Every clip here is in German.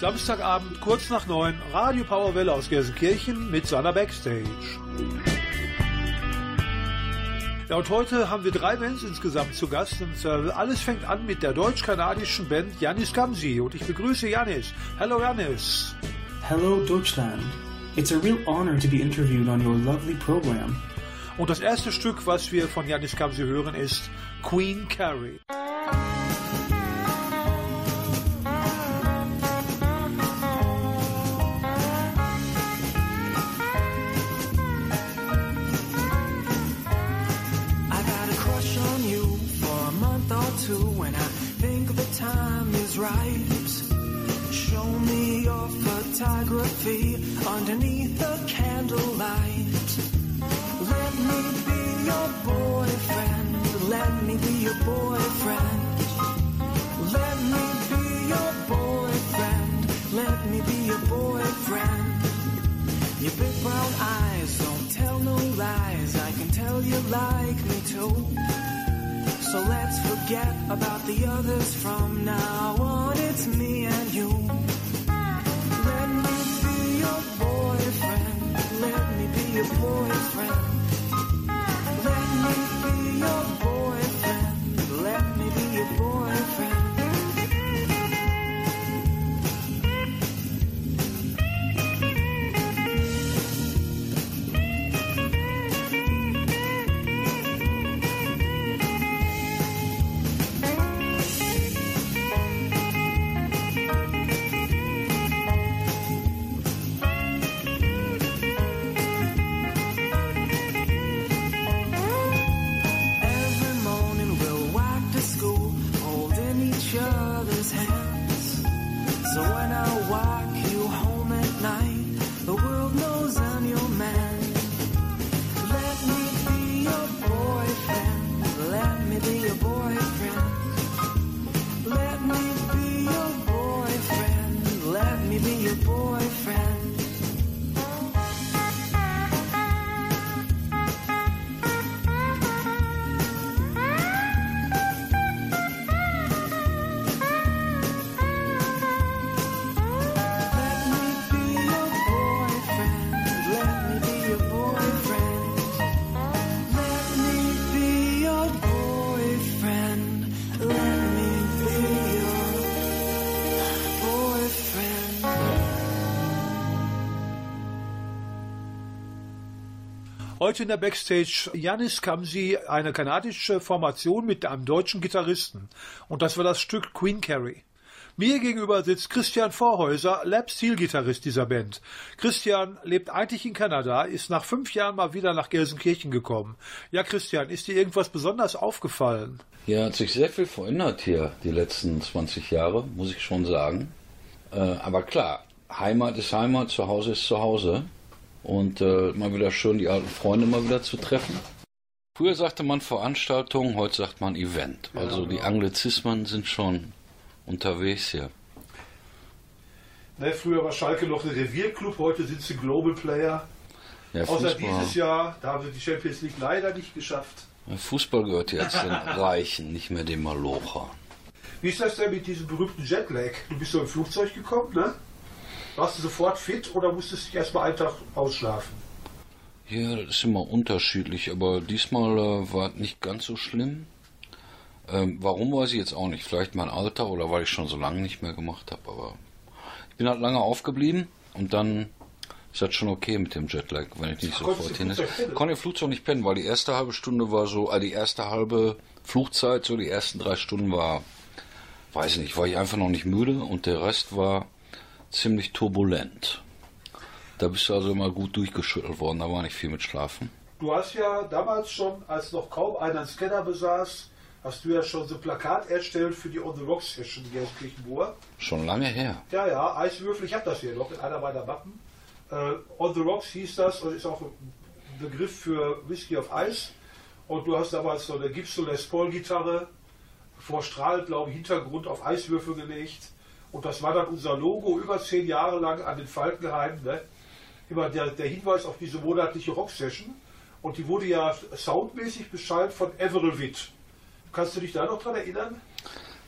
Samstagabend kurz nach neun, Radio Powerwelle aus Gelsenkirchen mit seiner Backstage. Ja, und heute haben wir drei Bands insgesamt zu Gast und äh, alles fängt an mit der deutsch-kanadischen Band Janis Kamsi und ich begrüße Janis. Hello Janis. Hello Deutschland. It's a real honor to be interviewed on your lovely program. Und das erste Stück, was wir von Janis Kamsi hören, ist Queen Carrie. Photography underneath the candlelight. Let me be your boyfriend. Let me be your boyfriend. Let me be your boyfriend. Let me be your boyfriend. Your big brown eyes don't tell no lies. I can tell you like me too. So let's forget about the others from now on. It's me and you. Let me be your boyfriend. Let me be your boyfriend. Let me be your boyfriend. Let me be your boyfriend. Heute in der Backstage Janis Kamsi, eine kanadische Formation mit einem deutschen Gitarristen. Und das war das Stück Queen Carrie. Mir gegenüber sitzt Christian Vorhäuser, Lab Steel Gitarrist dieser Band. Christian lebt eigentlich in Kanada, ist nach fünf Jahren mal wieder nach Gelsenkirchen gekommen. Ja, Christian, ist dir irgendwas besonders aufgefallen? Ja, hat sich sehr viel verändert hier die letzten 20 Jahre, muss ich schon sagen. Äh, aber klar, Heimat ist Heimat, zu Hause ist zu Hause und äh, mal wieder schön die alten Freunde mal wieder zu treffen. Früher sagte man Veranstaltung, heute sagt man Event. Also die Anglizismen sind schon unterwegs hier. Ne, früher war Schalke noch ein Revierclub, heute sind sie Global Player. Ja, Außer dieses Jahr, da haben sie die Champions League leider nicht geschafft. Fußball gehört jetzt den Reichen, nicht mehr den Malocher. Wie ist das denn mit diesem berühmten Jetlag? Du bist so im Flugzeug gekommen, ne? Warst du sofort fit oder musstest du dich erstmal einen Tag ausschlafen? Ja, das ist immer unterschiedlich, aber diesmal äh, war es nicht ganz so schlimm. Ähm, warum weiß ich jetzt auch nicht. Vielleicht mein Alter oder weil ich schon so lange nicht mehr gemacht habe. Aber ich bin halt lange aufgeblieben und dann ist das schon okay mit dem Jetlag, wenn ich nicht Ach, sofort hin ist. Ich konnte im Flugzeug nicht pennen, weil die erste halbe Stunde war so, also die erste halbe Flugzeit, so die ersten drei Stunden war, weiß ich nicht, war ich einfach noch nicht müde und der Rest war ziemlich turbulent. Da bist du also immer gut durchgeschüttelt worden, da war nicht viel mit Schlafen. Du hast ja damals schon, als noch kaum einer einen Scanner besaß, hast du ja schon so ein Plakat erstellt für die On the Rocks Session in Gelsenkirchen-Moor. Schon lange her. Ja, ja, Eiswürfel, ich habe das hier noch in einer meiner Mappen. Uh, On the Rocks hieß das und ist auch ein Begriff für Whisky auf Eis. Und du hast damals so eine Gibson Les Paul Gitarre vor Strahl, glaube ich, Hintergrund auf Eiswürfel gelegt. Und das war dann unser Logo über zehn Jahre lang an den Falkenheim. Ne? Immer der, der Hinweis auf diese monatliche Rock-Session. Und die wurde ja soundmäßig beschallt von Everett Witt. Kannst du dich da noch dran erinnern?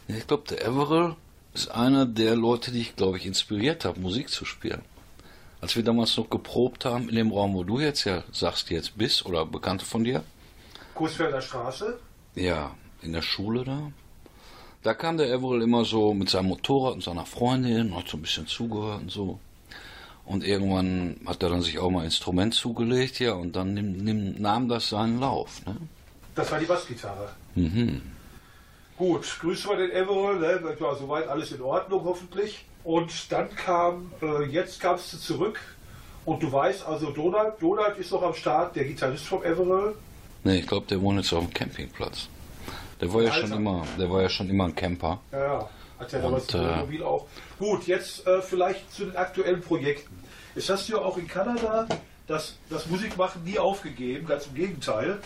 Ich glaube, der Everett ist einer der Leute, die ich, glaube ich, inspiriert habe, Musik zu spielen. Als wir damals noch geprobt haben, in dem Raum, wo du jetzt ja sagst, jetzt bist, oder Bekannte von dir, Coesfelder Straße. ja, in der Schule da, da kam der Everell immer so mit seinem Motorrad und seiner Freundin, hat so ein bisschen zugehört und so. Und irgendwann hat er dann sich auch mal ein Instrument zugelegt, ja, und dann nimm, nimm, nahm das seinen Lauf. Ne? Das war die Bassgitarre. Mhm. Gut, grüßen wir den Everall, ne? war soweit alles in Ordnung hoffentlich. Und dann kam, äh, jetzt kamst du zurück und du weißt, also Donald, Donald ist noch am Start, der Gitarrist vom Everall. Nee, ich glaube, der wohnt jetzt auf dem Campingplatz. Der war ja schon immer, der war ja schon immer ein Camper. Ja, ja, hat ja damals ein äh, Wohnmobil auch. Gut, jetzt äh, vielleicht zu den aktuellen Projekten. Jetzt hast du ja auch in Kanada das, das Musikmachen nie aufgegeben, ganz im Gegenteil.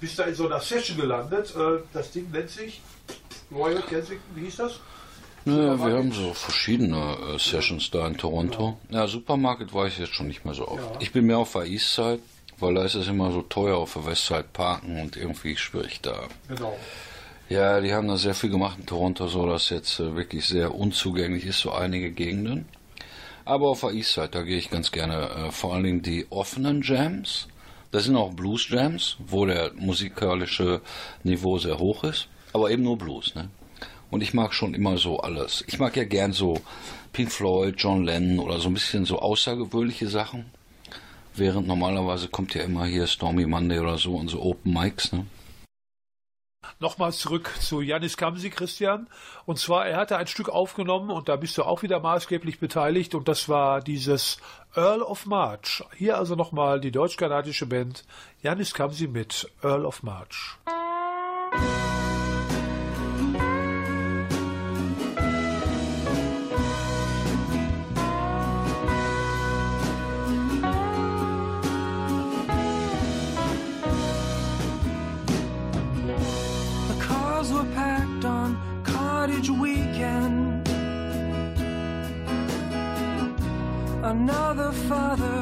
Bist da in so einer Session gelandet. Äh, das Ding nennt sich Royal Kensington, wie hieß das? Ja, wir haben so verschiedene äh, Sessions da in Toronto. Ja, Supermarket war ich jetzt schon nicht mehr so oft. Ja. Ich bin mehr auf der Eastside, weil da ist es immer so teuer auf der Westside parken und irgendwie schwierig da. Genau. Ja, die haben da sehr viel gemacht in Toronto, so dass jetzt äh, wirklich sehr unzugänglich ist, so einige Gegenden. Aber auf der Eastside, da gehe ich ganz gerne, äh, vor allen Dingen die offenen Jams. Das sind auch Blues Jams, wo der musikalische Niveau sehr hoch ist, aber eben nur Blues, ne? Und ich mag schon immer so alles. Ich mag ja gern so Pink Floyd, John Lennon oder so ein bisschen so außergewöhnliche Sachen. Während normalerweise kommt ja immer hier Stormy Monday oder so und so Open Mics, ne? Nochmal zurück zu Janis Kamsi, Christian. Und zwar, er hatte ein Stück aufgenommen und da bist du auch wieder maßgeblich beteiligt und das war dieses Earl of March. Hier also nochmal die deutsch-kanadische Band Janis Kamsi mit Earl of March. Father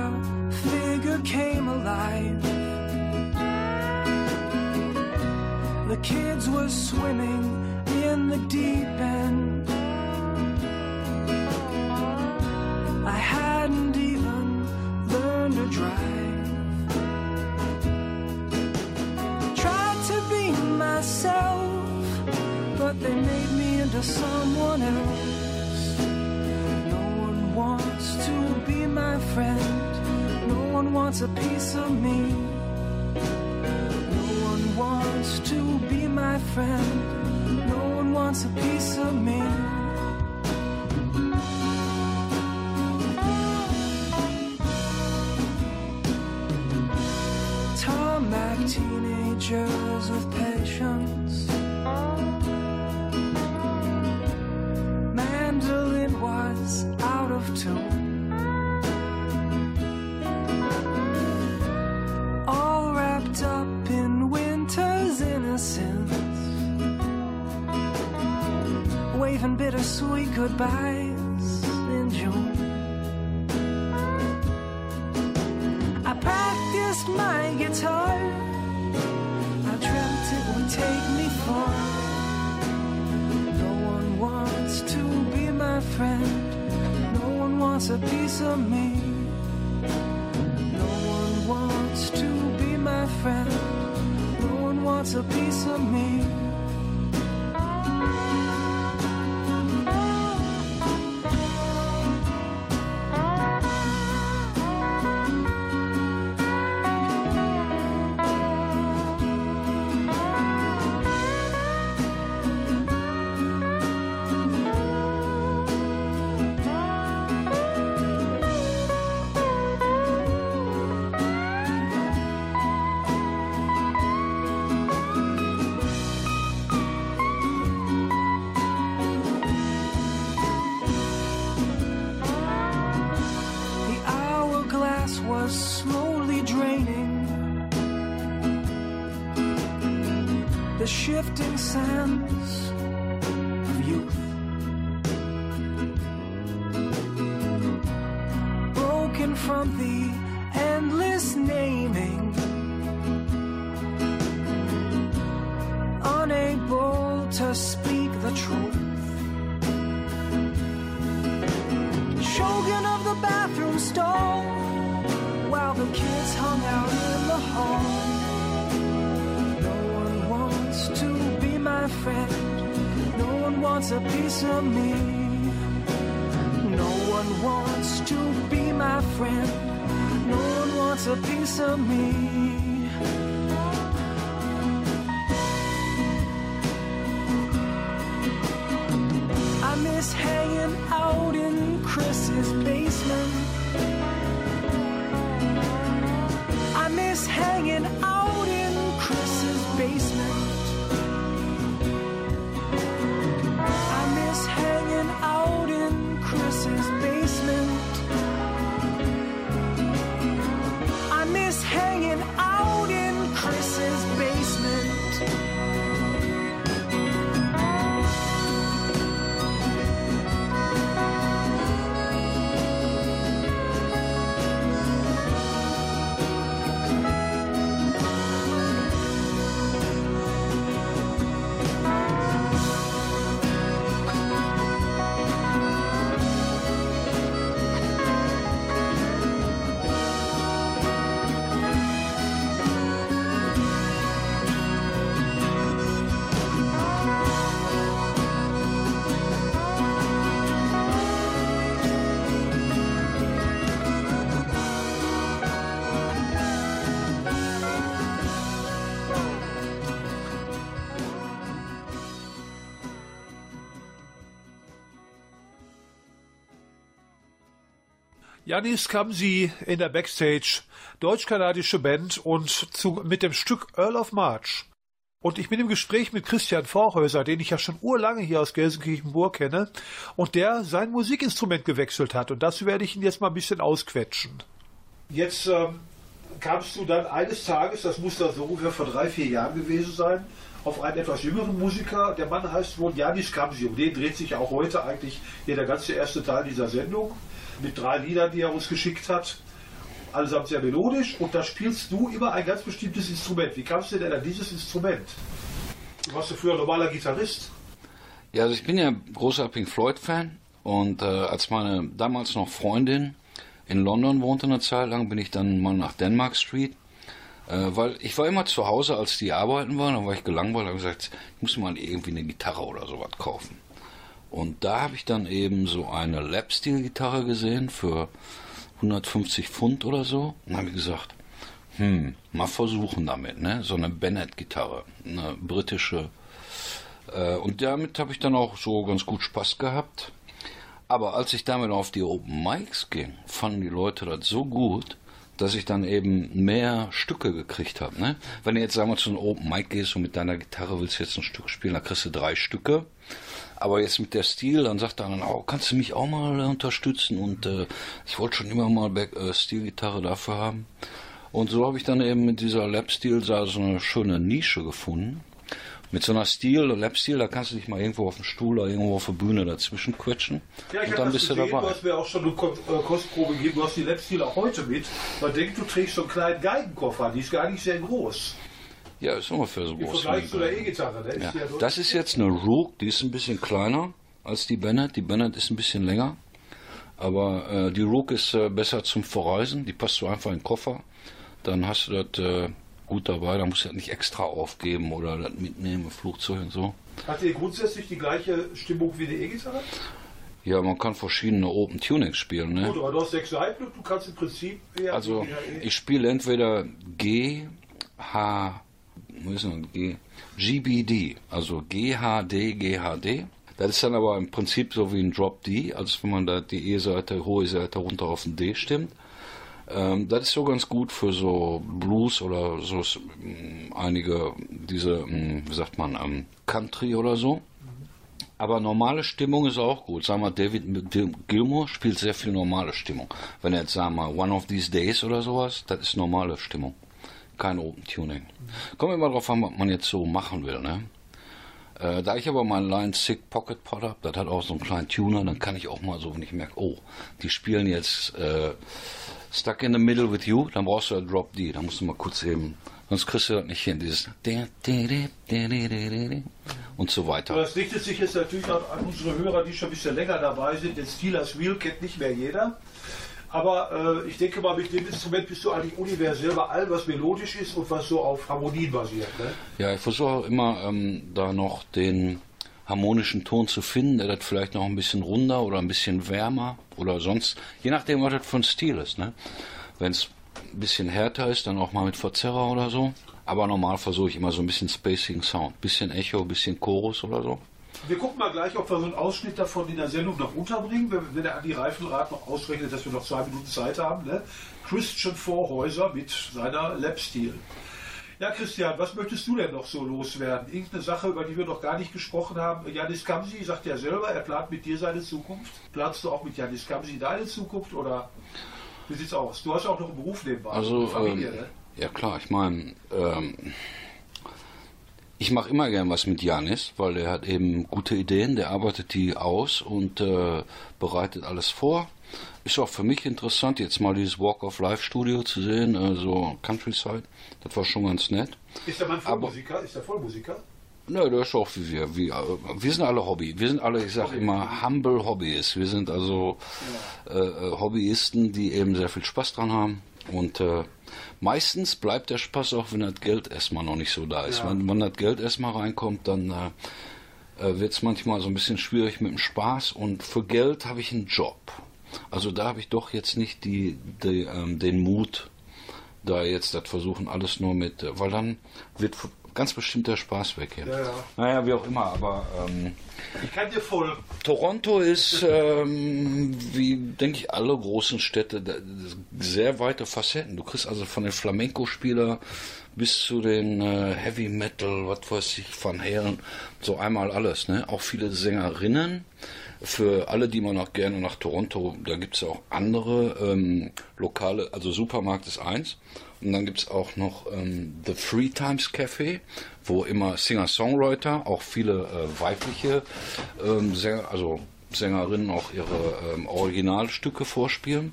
a piece of me. Wants a piece of me. No one wants to be my friend. No one wants a piece of me. I miss hanging out in Chris's basement. I miss hanging out in Chris's basement. Janis kam sie in der Backstage, deutsch-kanadische Band und zu, mit dem Stück Earl of March. Und ich bin im Gespräch mit Christian Vorhäuser, den ich ja schon urlange hier aus Gelsenkirchenburg kenne, und der sein Musikinstrument gewechselt hat. Und das werde ich ihn jetzt mal ein bisschen ausquetschen. Jetzt ähm, kamst du dann eines Tages, das muss da so ungefähr vor drei, vier Jahren gewesen sein, auf einen etwas jüngeren Musiker. Der Mann heißt wohl Janis Kamsi. Um den dreht sich auch heute eigentlich hier der ganze erste Teil dieser Sendung. Mit drei Liedern, die er uns geschickt hat. Allesamt sehr melodisch. Und da spielst du immer ein ganz bestimmtes Instrument. Wie kamst du denn an dieses Instrument? Du warst ja früher normaler Gitarrist. Ja, also ich bin ja großer Pink Floyd-Fan und äh, als meine damals noch Freundin in London wohnte eine Zeit lang, bin ich dann mal nach Denmark Street, äh, weil ich war immer zu Hause, als die arbeiten waren, dann war ich gelangweilt und habe gesagt, ich muss mal irgendwie eine Gitarre oder sowas kaufen. Und da habe ich dann eben so eine Lap-Steel-Gitarre gesehen für 150 Pfund oder so und habe gesagt, hm, mal versuchen damit, ne? So eine Bennett-Gitarre, eine britische. Äh, und damit habe ich dann auch so ganz gut Spaß gehabt. Aber als ich damit auf die Open Mics ging, fanden die Leute das so gut, dass ich dann eben mehr Stücke gekriegt habe. Ne? Wenn du jetzt sagen wir zu einem Open Mic gehst und mit deiner Gitarre willst du jetzt ein Stück spielen, dann kriegst du drei Stücke. Aber jetzt mit der Stil, dann sagt er dann auch, kannst du mich auch mal unterstützen? Und äh, ich wollte schon immer mal Back, äh, Stilgitarre dafür haben. Und so habe ich dann eben mit dieser Lap-Stil so eine schöne Nische gefunden. Mit so einer Stil, Lap-Stil, da kannst du dich mal irgendwo auf dem Stuhl oder irgendwo auf der Bühne dazwischen quetschen. Ja, ich und dann bist gesehen, du dabei. du hast mir auch schon eine äh, Kostprobe gegeben, du hast die Lapsteel auch heute mit. Man denkt, du trägst so einen kleinen Geigenkoffer, die ist gar nicht sehr groß. Ja, ist ungefähr so Im groß. Vergleich zu der E-Gitarre. Ne? Ja. Ja so- Das ist jetzt eine Rook, die ist ein bisschen kleiner als die Bennett. Die Bennett ist ein bisschen länger. Aber äh, die Rook ist äh, besser zum Verreisen. Die passt so einfach in den Koffer. Dann hast du das äh, gut dabei. Da musst du das nicht extra aufgeben oder das mitnehmen im Flugzeug und so. Hat die grundsätzlich die gleiche Stimmung wie die E-Gitarre? Ja, man kann verschiedene Open Tunings spielen. Ne? Gut, aber du hast sechs Seiten und du kannst im Prinzip Also ich spiele entweder G, H, wo ist denn G, GBD, also GHD, GHD. Das ist dann aber im Prinzip so wie ein Drop D, als wenn man da die E-Seite, hohe Seite runter auf den D stimmt. Ähm, das ist so ganz gut für so Blues oder so ähm, einige diese, ähm, wie sagt man, ähm, Country oder so. Aber normale Stimmung ist auch gut. Sagen wir, David Gilmour spielt sehr viel normale Stimmung. Wenn er jetzt sagen wir One of These Days oder sowas, das ist normale Stimmung. Kein Open Tuning. Kommt immer drauf an, was man jetzt so machen will, ne? Äh, da ich aber meinen Line Sick Pocket Pod habe, das hat auch so einen kleinen Tuner, dann kann ich auch mal so, wenn ich merke, oh, die spielen jetzt äh, Stuck in the Middle with You, dann brauchst du ja Drop D, dann musst du mal kurz eben, sonst kriegst du das nicht hin, dieses und so Aber weiter. das richtet sich jetzt natürlich auch an unsere Hörer, die schon ein bisschen länger dabei sind. Den Steelers Wheel kennt nicht mehr jeder. Aber äh, ich denke mal, mit dem Instrument bist du eigentlich universell bei allem, was melodisch ist und was so auf Harmonien basiert. Ne? Ja, ich versuche auch immer ähm, da noch den harmonischen Ton zu finden, der das vielleicht noch ein bisschen runder oder ein bisschen wärmer oder sonst, je nachdem, was das für ein Stil ist. Ne? Wenn es ein bisschen härter ist, dann auch mal mit Verzerrer oder so. Aber normal versuche ich immer so ein bisschen Spacing Sound, bisschen Echo, bisschen Chorus oder so. Wir gucken mal gleich, ob wir so einen Ausschnitt davon in der Sendung noch unterbringen, wenn, wenn der Andi Reifenrad noch ausrechnet, dass wir noch zwei Minuten Zeit haben. Ne? Christian Vorhäuser mit seiner Lap-Stil. Ja, Christian, was möchtest du denn noch so loswerden? Irgendeine Sache, über die wir noch gar nicht gesprochen haben. Janis Kamsi sagt ja selber, er plant mit dir seine Zukunft. Planst du auch mit Janis Kamsi deine Zukunft oder wie sieht's aus? Du hast auch noch einen Beruf nebenbei. Also, Familie, ähm, ne? ja klar, ich meine, ähm, ich mache immer gern was mit Janis, weil der hat eben gute Ideen, der arbeitet die aus und äh, bereitet alles vor. Ist auch für mich interessant, jetzt mal dieses Walk of Life Studio zu sehen, also Countryside. Das war schon ganz nett. Ist der Mann Vollmusiker? Ist der Vollmusiker? Nö, der ist auch wie wir. Wir, wir sind alle Hobby. Wir sind alle, ich sag immer, humble Hobbyists. Wir sind also äh, äh, Hobbyisten, die eben sehr viel Spaß dran haben. Und äh, meistens bleibt der Spaß auch, wenn das Geld erstmal noch nicht so da ist. Ja. Wenn, wenn das Geld erstmal reinkommt, dann äh, äh, wird es manchmal so ein bisschen schwierig mit dem Spaß. Und für Geld habe ich einen Job. Also da habe ich doch jetzt nicht die, die, ähm, den Mut, da jetzt das versuchen, alles nur mit, äh, weil dann wird ganz bestimmt der Spaß weg hier. Ja, ja. Naja, wie auch immer, aber ähm, Ich kann dir folgen. Toronto ist, ähm, wie denke ich, alle großen Städte, sehr weite Facetten. Du kriegst also von den Flamenco-Spieler bis zu den äh, Heavy Metal, was weiß ich, Van Halen, so einmal alles. Ne? Auch viele Sängerinnen. Für alle, die man noch gerne nach Toronto, da gibt es auch andere ähm, lokale, also Supermarkt ist eins. Und dann gibt es auch noch ähm, The Free Times Café, wo immer Singer-Songwriter, auch viele äh, weibliche ähm, Sänger, also Sängerinnen auch ihre ähm, Originalstücke vorspielen.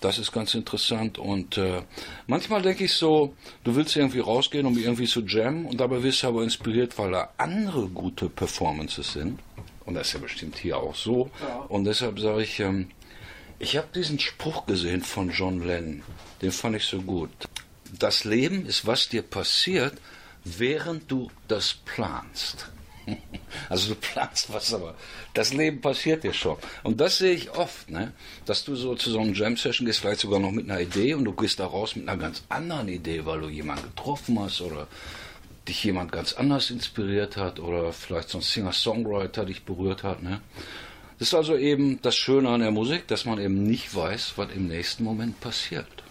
Das ist ganz interessant und äh, manchmal denke ich so, du willst irgendwie rausgehen, um irgendwie zu jammen und dabei wirst du aber inspiriert, weil da andere gute Performances sind. Und das ist ja bestimmt hier auch so. Und deshalb sage ich, ähm, ich habe diesen Spruch gesehen von John Lennon, den fand ich so gut. Das Leben ist, was dir passiert, während du das planst. Also du planst was, aber das Leben passiert dir schon. Und das sehe ich oft, ne? dass du so zu so einem Jam-Session gehst, vielleicht sogar noch mit einer Idee und du gehst da raus mit einer ganz anderen Idee, weil du jemanden getroffen hast oder dich jemand ganz anders inspiriert hat oder vielleicht so ein Singer-Songwriter dich berührt hat. Ne? Das ist also eben das Schöne an der Musik, dass man eben nicht weiß, was im nächsten Moment passiert.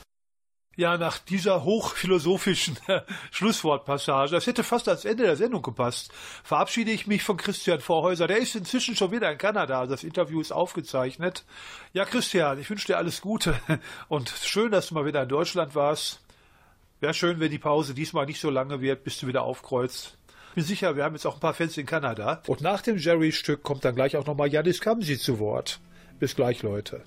Ja, nach dieser hochphilosophischen Schlusswortpassage, das hätte fast ans Ende der Sendung gepasst, verabschiede ich mich von Christian Vorhäuser. Der ist inzwischen schon wieder in Kanada, das Interview ist aufgezeichnet. Ja, Christian, ich wünsche dir alles Gute und schön, dass du mal wieder in Deutschland warst. Wäre schön, wenn die Pause diesmal nicht so lange wird, bis du wieder aufkreuzt. Bin sicher, wir haben jetzt auch ein paar Fans in Kanada. Und nach dem Jerry-Stück kommt dann gleich auch nochmal Janis Kamsi zu Wort. Bis gleich, Leute.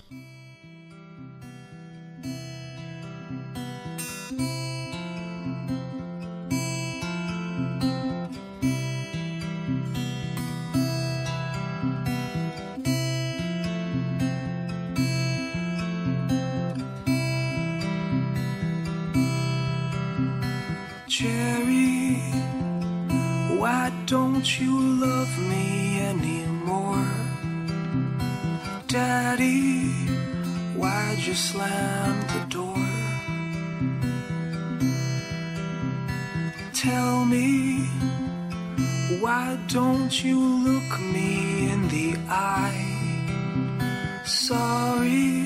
Don't you love me anymore? Daddy, why'd you slam the door? Tell me, why don't you look me in the eye? Sorry,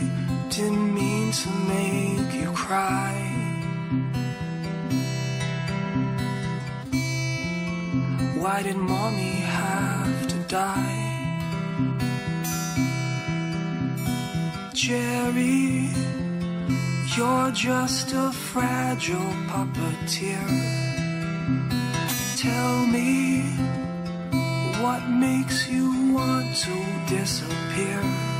didn't mean to make you cry. Why did mommy have to die? Jerry, you're just a fragile puppeteer. Tell me what makes you want to disappear.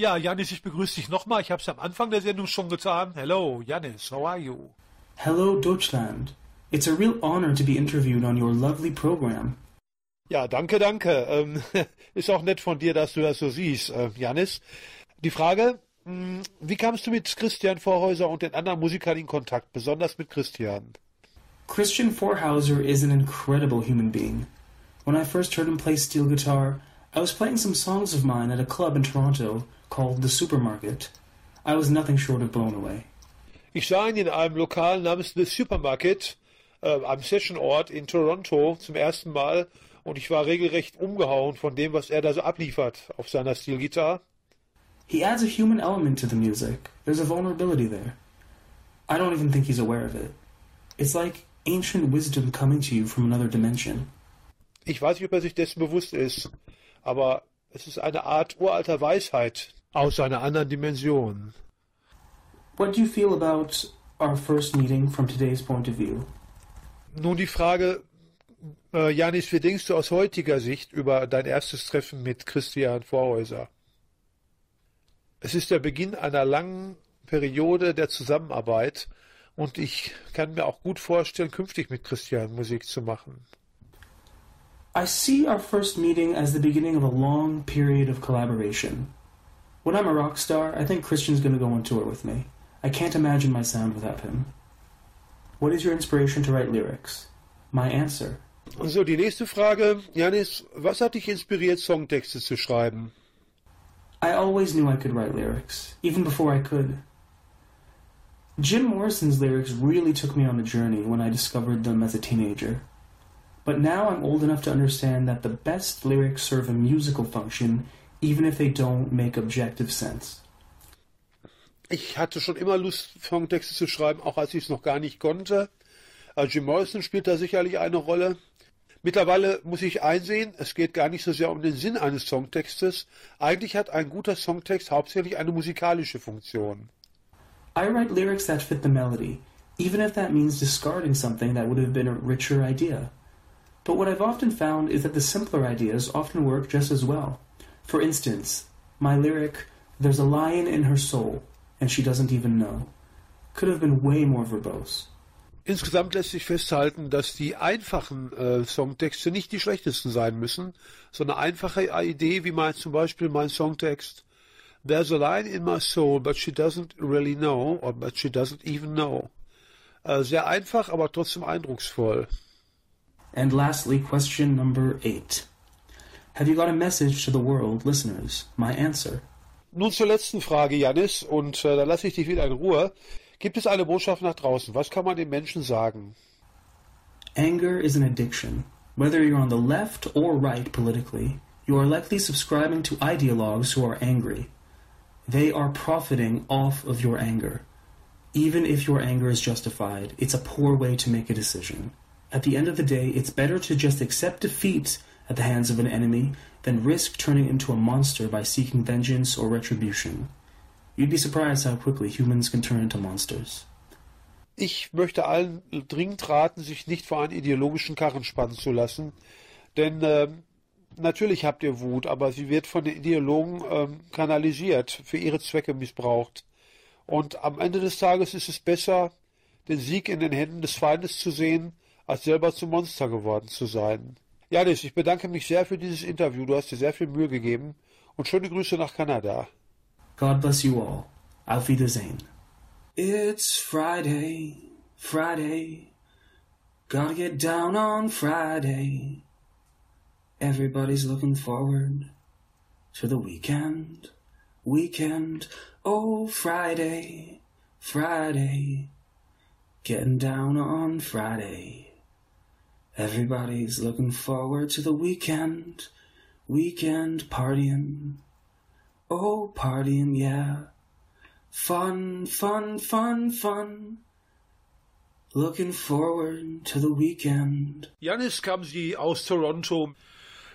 Ja, Janis, ich begrüße dich nochmal. Ich habe es am Anfang der Sendung schon getan. Hello, Janis, how are you? Hello, Deutschland. It's a real honor to be interviewed on your lovely program. Ja, danke, danke. Ähm, ist auch nett von dir, dass du das so siehst, äh, Janis. Die Frage, mh, wie kamst du mit Christian Vorhäuser und den anderen Musikern in Kontakt, besonders mit Christian? Christian Vorhauser is an incredible human being. When I first heard him play steel guitar, I was playing some songs of mine at a club in Toronto called The Supermarket. I was nothing short of blown away. Ich sah ihn in einem Lokal namens The Supermarket, äh, einem Sessionort in Toronto zum ersten Mal und ich war regelrecht umgehauen von dem, was er da so abliefert auf seiner Stilgitarre. He adds a human element to the music. There's a vulnerability there. I don't even think he's aware of it. It's like ancient wisdom coming to you from another dimension. Ich weiß nicht, ob er sich dessen bewusst ist, aber es ist eine Art uralter Weisheit aus einer anderen Dimension. What do you feel about our first meeting from today's point of view? Nun die Frage, äh, Janis, wie denkst du aus heutiger Sicht über dein erstes Treffen mit Christian Vorhäuser? Es ist der Beginn einer langen Periode der Zusammenarbeit und ich kann mir auch gut vorstellen, künftig mit Christian Musik zu machen. I see our first meeting as the beginning of a long period of collaboration. When I'm a rock star, I think Christian's going to go on tour with me. I can't imagine my sound without him. What is your inspiration to write lyrics? My answer. So, die nächste Frage. Janis, was hat dich inspiriert, Songtexte zu schreiben? I always knew I could write lyrics, even before I could. Jim Morrison's lyrics really took me on a journey when I discovered them as a teenager. But now I'm old enough to understand that the best lyrics serve a musical function, even if they don't make objective sense. Ich hatte schon immer Lust, Songtexte zu schreiben, auch als ich es noch gar nicht konnte. Äh, Jim Morrison spielt da sicherlich eine Rolle. Mittlerweile muss ich einsehen, es geht gar nicht so sehr um den Sinn eines Songtextes. Eigentlich hat ein guter Songtext hauptsächlich eine musikalische Funktion. I write lyrics that fit the melody, even if that means discarding something that would have been a richer idea. But what I've often found is that the simpler ideas often work just as well. For instance, my lyric, There's a lion in her soul, and she doesn't even know, could have been way more verbose. Insgesamt lässt sich festhalten, dass die einfachen äh, Songtexte nicht die schlechtesten sein müssen. So eine einfache Idee, wie mein zum Beispiel mein Songtext There's a line in my soul, but she doesn't really know, or but she doesn't even know. Äh, sehr einfach, aber trotzdem eindrucksvoll. And lastly, question number eight. Have you got a message to the world, listeners? My answer. Nun zur letzten Frage, Janis, und äh, da lasse ich dich wieder in Ruhe. Gibt es eine Botschaft nach draußen? Was kann man den Menschen sagen? Anger is an addiction. Whether you're on the left or right politically, you are likely subscribing to ideologues who are angry. They are profiting off of your anger. Even if your anger is justified, it's a poor way to make a decision. At the end of the day, it's better to just accept defeat at the hands of an enemy than risk turning into a monster by seeking vengeance or retribution. You'd be surprised how quickly humans can turn into monsters. Ich möchte allen dringend raten, sich nicht vor einen ideologischen Karren spannen zu lassen, denn äh, natürlich habt ihr Wut, aber sie wird von den Ideologen äh, kanalisiert, für ihre Zwecke missbraucht. Und am Ende des Tages ist es besser, den Sieg in den Händen des Feindes zu sehen, als selber zum Monster geworden zu sein. Janis, ich bedanke mich sehr für dieses Interview. Du hast dir sehr viel Mühe gegeben und schöne Grüße nach Kanada. God bless you all. Auf Wiedersehen. It's Friday, Friday. Gotta get down on Friday. Everybody's looking forward to the weekend, weekend. Oh, Friday, Friday. Getting down on Friday. Everybody's looking forward to the weekend, weekend partying. Oh, partying, yeah. Fun, fun, fun, fun. Looking forward to the weekend. Janis kam sie aus Toronto.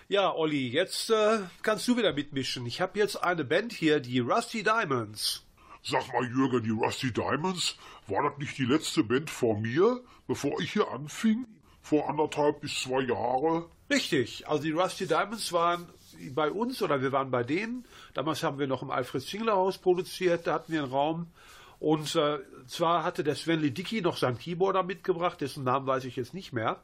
Ja, Olli, jetzt äh, kannst du wieder mitmischen. Ich habe jetzt eine Band hier, die Rusty Diamonds. Sag mal, Jürgen, die Rusty Diamonds, war das nicht die letzte Band vor mir, bevor ich hier anfing? Vor anderthalb bis zwei Jahre? Richtig, also die Rusty Diamonds waren bei uns oder wir waren bei denen. Damals haben wir noch im Alfred Zingler Haus produziert, da hatten wir einen Raum. Und äh, zwar hatte der Sven Lidicki noch seinen Keyboarder mitgebracht, dessen Namen weiß ich jetzt nicht mehr.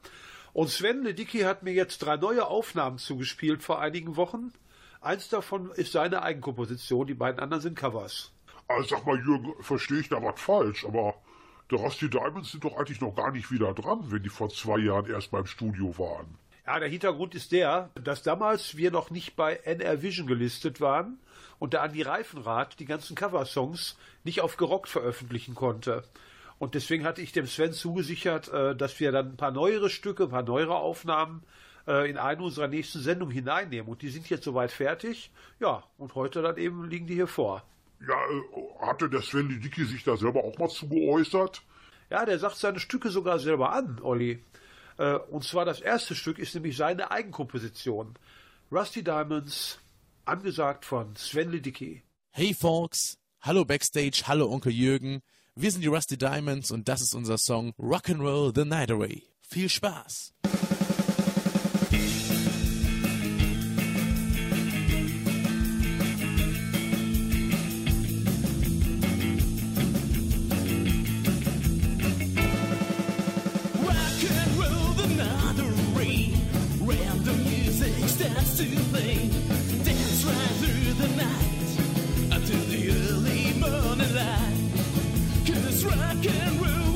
Und Sven Lidicki hat mir jetzt drei neue Aufnahmen zugespielt vor einigen Wochen. Eins davon ist seine Eigenkomposition, die beiden anderen sind Covers. Also sag mal, Jürgen, verstehe ich da was falsch, aber der Rusty Diamonds sind doch eigentlich noch gar nicht wieder dran, wenn die vor zwei Jahren erst beim Studio waren. Ja, der Hintergrund ist der, dass damals wir noch nicht bei NR Vision gelistet waren und der Andi Reifenrath die ganzen Coversongs nicht auf gerockt veröffentlichen konnte. Und deswegen hatte ich dem Sven zugesichert, äh, dass wir dann ein paar neuere Stücke, ein paar neuere Aufnahmen äh, in eine unserer nächsten Sendungen hineinnehmen. Und die sind jetzt soweit fertig. Ja, und heute dann eben liegen die hier vor. Ja, äh, hatte der Sven Lidicki sich da selber auch mal zu geäußert? Ja, der sagt seine Stücke sogar selber an, Olli. Äh, und zwar das erste Stück ist nämlich seine Eigenkomposition. Rusty Diamonds, angesagt von Sven Lidicki. Hey Folks, hallo Backstage, hallo Onkel Jürgen. Wir sind die Rusty Diamonds und das ist unser Song Rock'n'Roll the Night Away. Viel Spaß! Dance right through the night until the early morning light. Cause rock and roll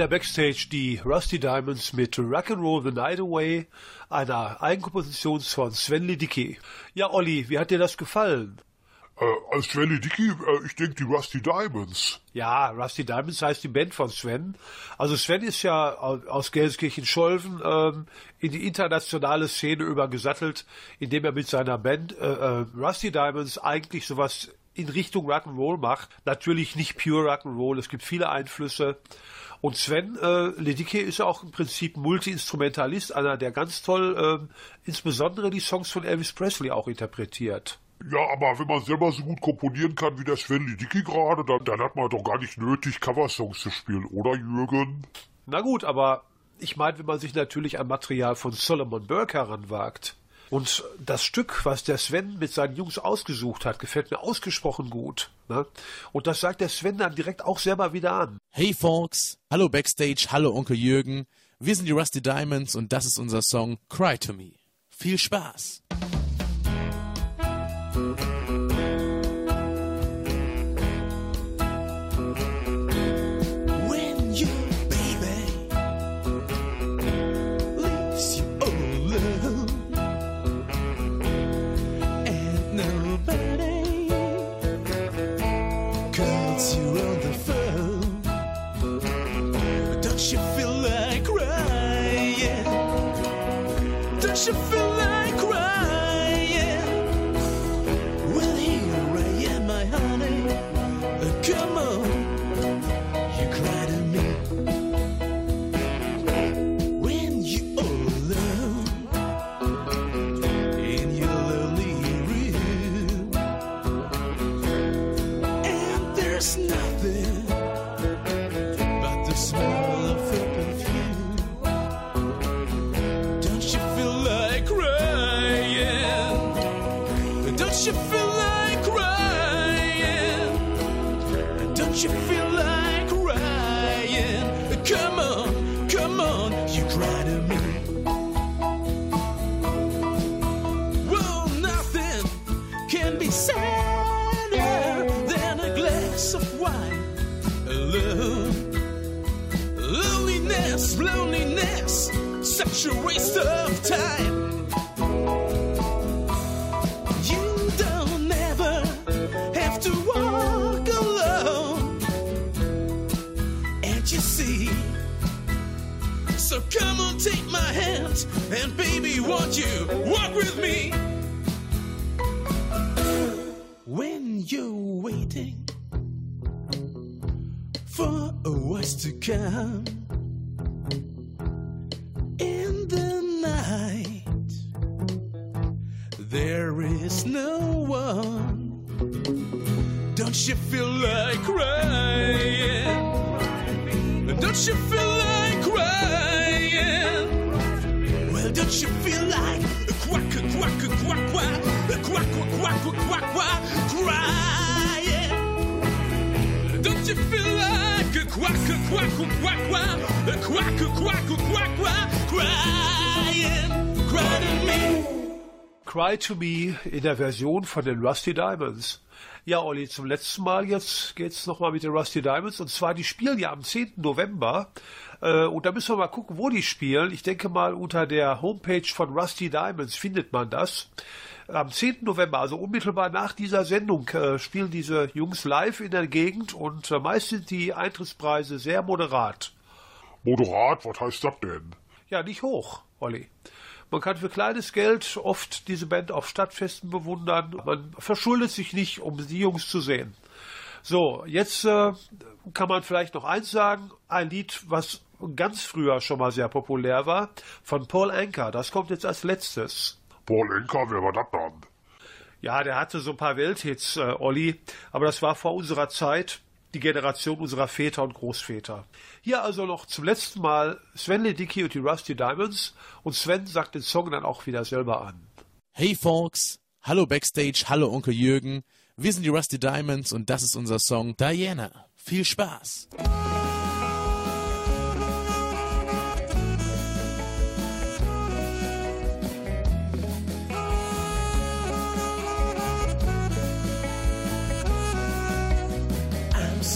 der Backstage die Rusty Diamonds mit Rock'n'Roll the Night Away, einer Eigenkomposition von Sven Lidicki. Ja, Olli, wie hat dir das gefallen? Äh, als Sven Dicky, äh, ich denke die Rusty Diamonds. Ja, Rusty Diamonds heißt die Band von Sven. Also Sven ist ja aus Gelsenkirchen-Scholven ähm, in die internationale Szene übergesattelt, indem er mit seiner Band äh, äh, Rusty Diamonds eigentlich sowas in Richtung Rock'n'Roll macht. Natürlich nicht pure Rock'n'Roll, es gibt viele Einflüsse. Und Sven äh, Ledicke ist ja auch im Prinzip Multi-Instrumentalist, einer, der ganz toll äh, insbesondere die Songs von Elvis Presley auch interpretiert. Ja, aber wenn man selber so gut komponieren kann wie der Sven Lidicki gerade, dann, dann hat man doch gar nicht nötig, Coversongs zu spielen, oder Jürgen? Na gut, aber ich meine, wenn man sich natürlich an Material von Solomon Burke heranwagt. Und das Stück, was der Sven mit seinen Jungs ausgesucht hat, gefällt mir ausgesprochen gut. Ne? Und das sagt der Sven dann direkt auch selber wieder an. Hey Folks, hallo Backstage, hallo Onkel Jürgen. Wir sind die Rusty Diamonds und das ist unser Song Cry to Me. Viel Spaß! Sadder than a glass of wine alone. Loneliness, loneliness, such a waste of time. You don't ever have to walk alone. And you see, so come on, take my hand, and baby, won't you walk with me? You're waiting for voice to come in the night, there is no one. Don't you feel like crying? Don't you feel like crying? Well, don't you feel like quack, quack, quack, quack, a quack, quack, quack, quack, quack, quack, a quack, a quack, a quack, quack, crying? Cry to me. Cry to Me in der Version von den Rusty Diamonds. Ja, Olli, zum letzten Mal jetzt geht's nochmal mit den Rusty Diamonds. Und zwar, die spielen ja am 10. November. Äh, und da müssen wir mal gucken, wo die spielen. Ich denke mal, unter der Homepage von Rusty Diamonds findet man das. Am 10. November, also unmittelbar nach dieser Sendung, äh, spielen diese Jungs live in der Gegend und äh, meist sind die Eintrittspreise sehr moderat. Moderat, was heißt das denn? Ja, nicht hoch, Olli. Man kann für kleines Geld oft diese Band auf Stadtfesten bewundern. Man verschuldet sich nicht, um die Jungs zu sehen. So, jetzt äh, kann man vielleicht noch eins sagen. Ein Lied, was ganz früher schon mal sehr populär war, von Paul Anka. Das kommt jetzt als letztes. Paul Enker, wer war das dann? Ja, der hatte so ein paar Welthits, äh, Olli, aber das war vor unserer Zeit, die Generation unserer Väter und Großväter. Hier also noch zum letzten Mal Sven Ledicki und die Rusty Diamonds und Sven sagt den Song dann auch wieder selber an. Hey Folks, hallo Backstage, hallo Onkel Jürgen. Wir sind die Rusty Diamonds und das ist unser Song Diana. Viel Spaß!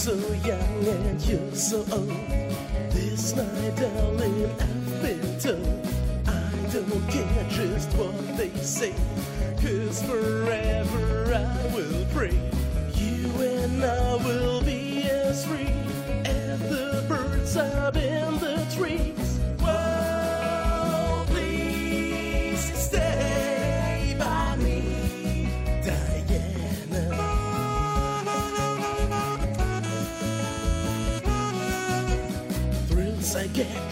So young and you're so old. This night, darling, I've been told. I don't care just what they say. Cause forever I will pray. You and I will be as free as the birds up in the trees.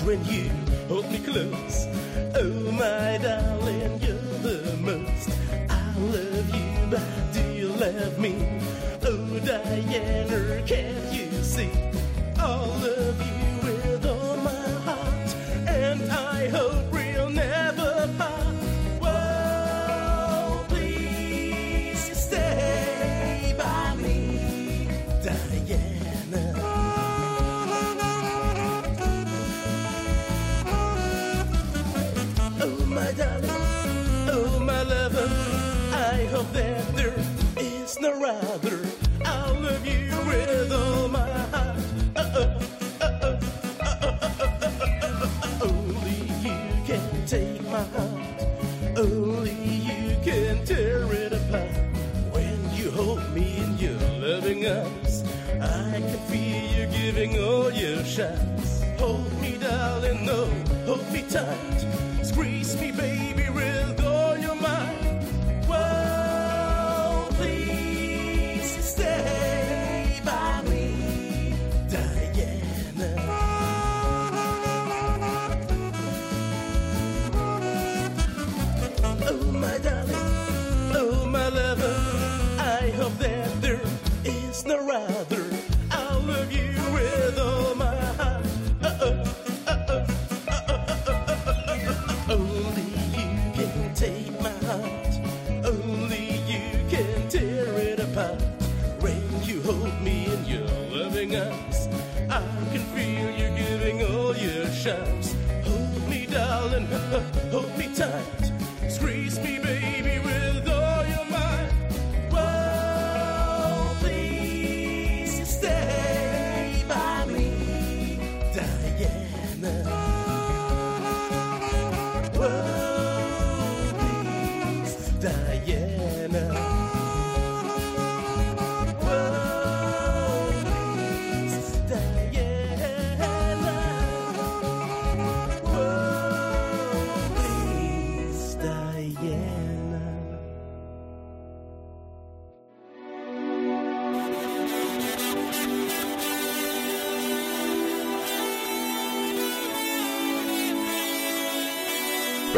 When you hold me close. Oh, my darling, you're the most. I love you, but do you love me? Oh, Diana, can't you see? I'll love you with all my heart, and I hope we'll never part. Whoa, please stay by me, Diana. it's no rather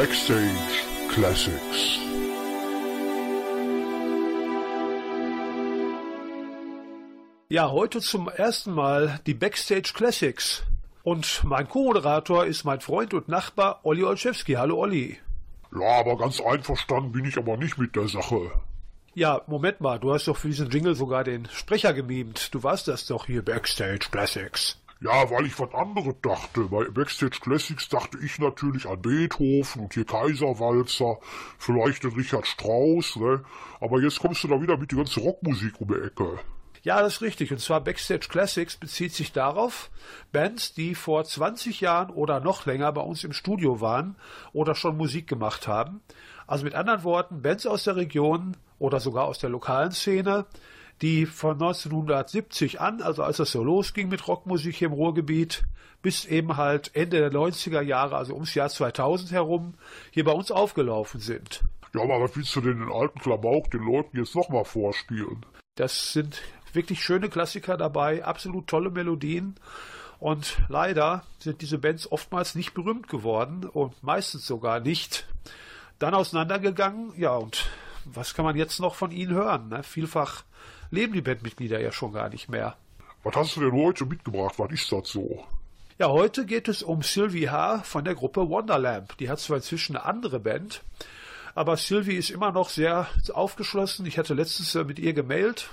Backstage Classics. Ja, heute zum ersten Mal die Backstage Classics. Und mein Co-Moderator ist mein Freund und Nachbar Olli Olszewski. Hallo Olli. Ja, aber ganz einverstanden bin ich aber nicht mit der Sache. Ja, Moment mal, du hast doch für diesen Jingle sogar den Sprecher gemimt. Du warst das doch hier Backstage Classics. Ja, weil ich was anderes dachte. Bei Backstage Classics dachte ich natürlich an Beethoven und hier Kaiserwalzer, vielleicht den Richard Strauss, ne? Aber jetzt kommst du da wieder mit die ganze Rockmusik um die Ecke. Ja, das ist richtig. Und zwar Backstage Classics bezieht sich darauf, Bands, die vor 20 Jahren oder noch länger bei uns im Studio waren oder schon Musik gemacht haben. Also mit anderen Worten, Bands aus der Region oder sogar aus der lokalen Szene, die von 1970 an, also als das so losging mit Rockmusik hier im Ruhrgebiet, bis eben halt Ende der 90er Jahre, also ums Jahr 2000 herum, hier bei uns aufgelaufen sind. Ja, aber was willst du denn den alten Klamauk den Leuten jetzt nochmal vorspielen? Das sind wirklich schöne Klassiker dabei, absolut tolle Melodien. Und leider sind diese Bands oftmals nicht berühmt geworden und meistens sogar nicht. Dann auseinandergegangen, ja, und was kann man jetzt noch von ihnen hören? Ne? Vielfach leben die Bandmitglieder ja schon gar nicht mehr. Was hast du denn heute mitgebracht? Was ist das so? Ja, heute geht es um Sylvie H. von der Gruppe Wonderlamp. Die hat zwar inzwischen eine andere Band, aber Sylvie ist immer noch sehr aufgeschlossen. Ich hatte letztens mit ihr gemailt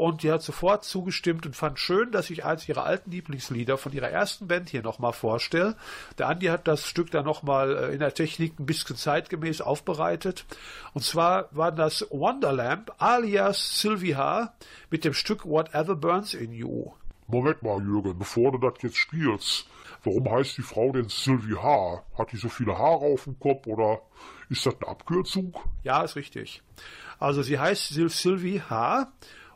Und die hat sofort zugestimmt und fand schön, dass ich eins ihrer alten Lieblingslieder von ihrer ersten Band hier nochmal vorstelle. Der Andi hat das Stück dann nochmal äh, in der Technik ein bisschen zeitgemäß aufbereitet. Und zwar war das Wonderlamp alias Sylvie H. mit dem Stück Whatever Burns in You. Moment mal, Jürgen, bevor du das jetzt spielst, warum heißt die Frau denn Sylvie H? Hat die so viele Haare auf dem Kopf oder ist das eine Abkürzung? Ja, ist richtig. Also sie heißt Syl Sylvie H.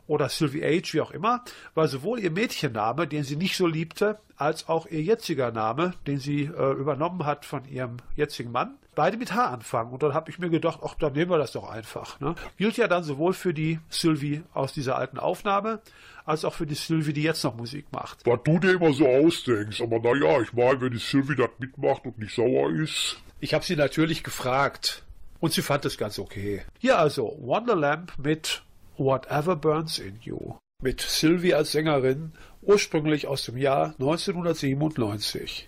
oder Sylvie H., wie auch immer, weil sowohl ihr Mädchenname, den sie nicht so liebte, als auch ihr jetziger Name, den sie äh, übernommen hat von ihrem jetzigen Mann, beide mit H anfangen. Und dann habe ich mir gedacht, ach, dann nehmen wir das doch einfach. Ne? Gilt ja dann sowohl für die Sylvie aus dieser alten Aufnahme, als auch für die Sylvie, die jetzt noch Musik macht. Was du dir immer so ausdenkst, aber naja, ich meine, wenn die Sylvie das mitmacht und nicht sauer ist. Ich habe sie natürlich gefragt und sie fand es ganz okay. Hier also Wonderlamp mit Whatever Burns in You. Mit Sylvie als Sängerin, ursprünglich aus dem Jahr 1997.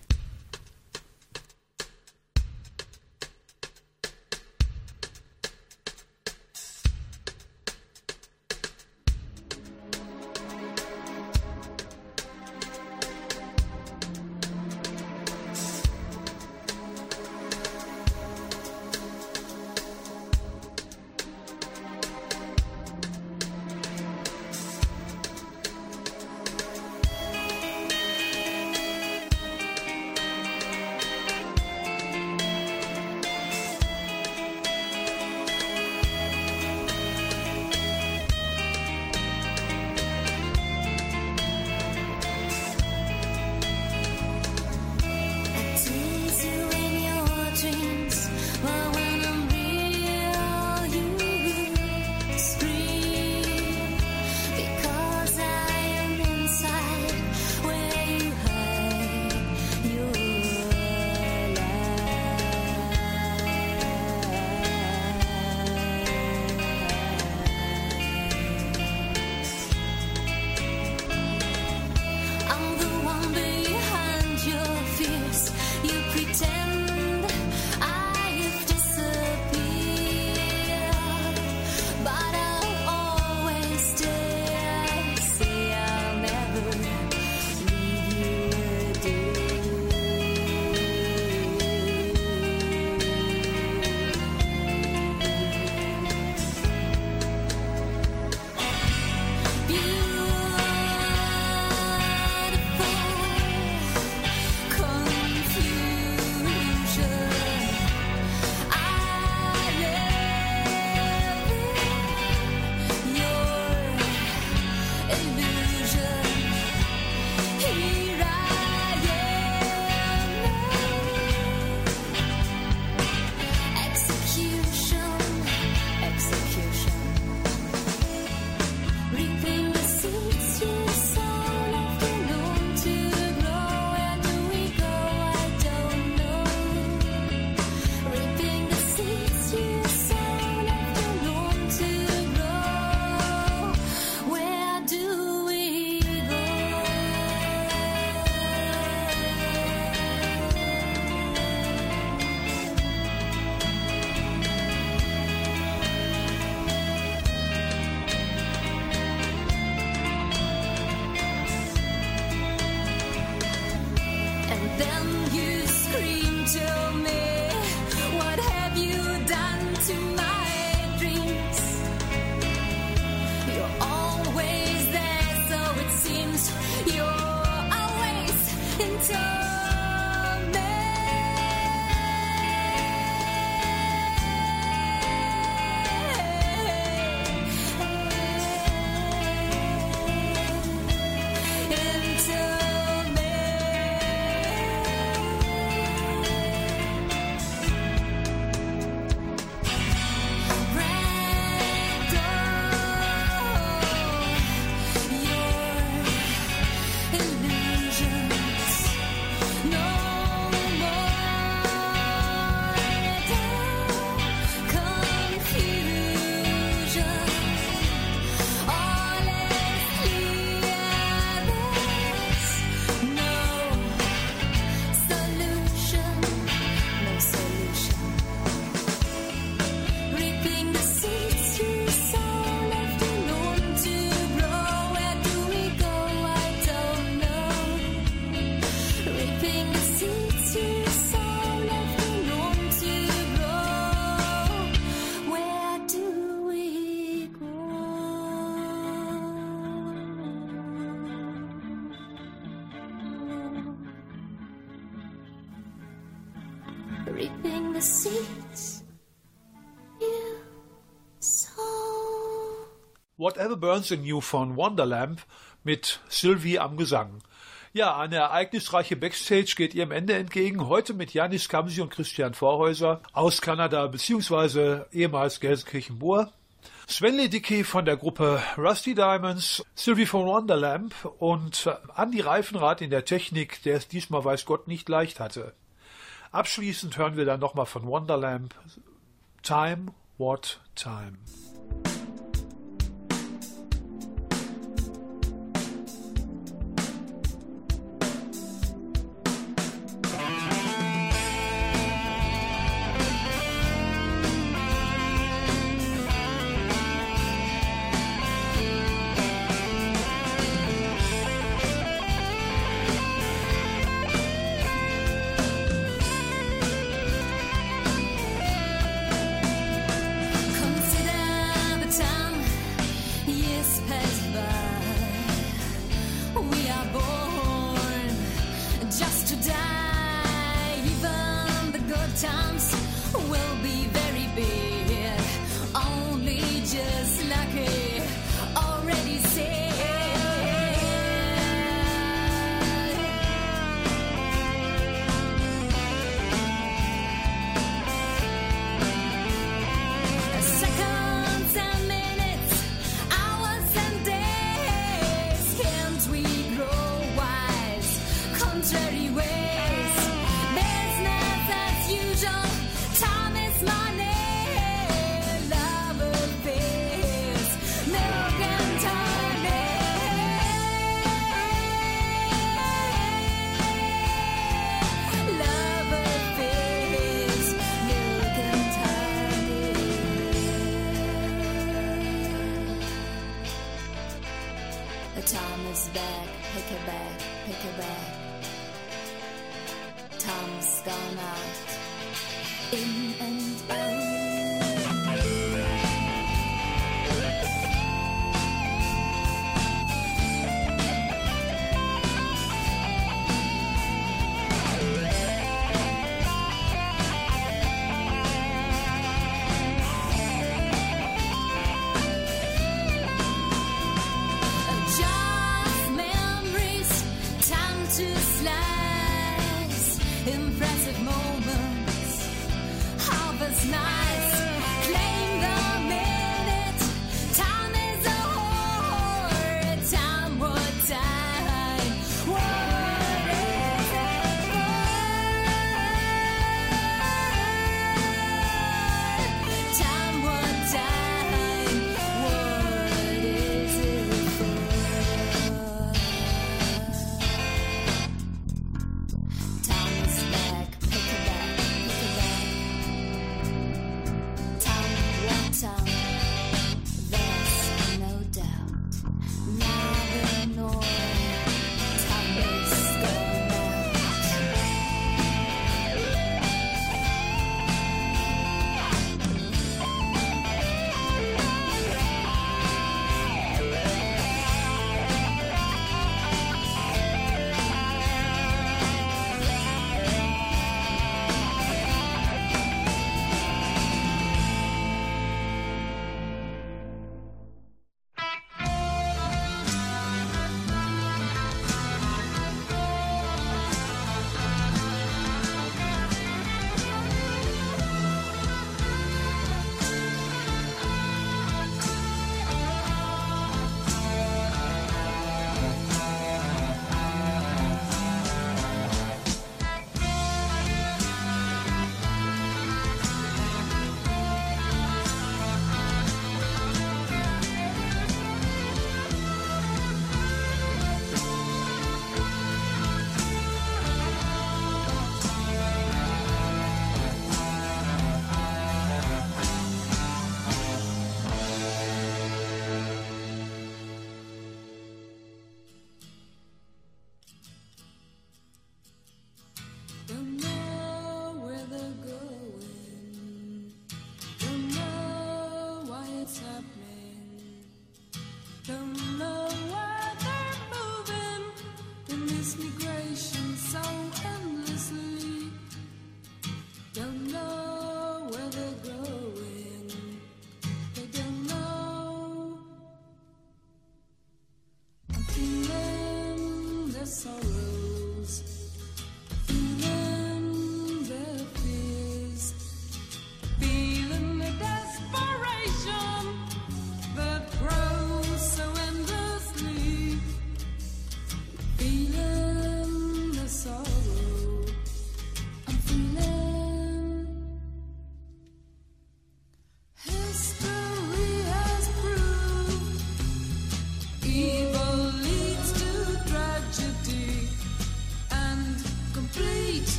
reaping the seeds you sow. Whatever Burns in You von Wonderlamp mit Sylvie am Gesang. Ja, eine ereignisreiche Backstage geht ihrem Ende entgegen. Heute mit Janis Kamsi und Christian Vorhäuser aus Kanada bzw. ehemals Gelsenkirchen-Moor. Sven Dickey von der Gruppe Rusty Diamonds, Sylvie von Wonderlamp und Andy Reifenrath in der Technik, der es diesmal weiß Gott nicht leicht hatte. Abschließend hören wir dann nochmal von Wonderlamp Time, What Time.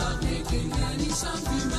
Without making any sound,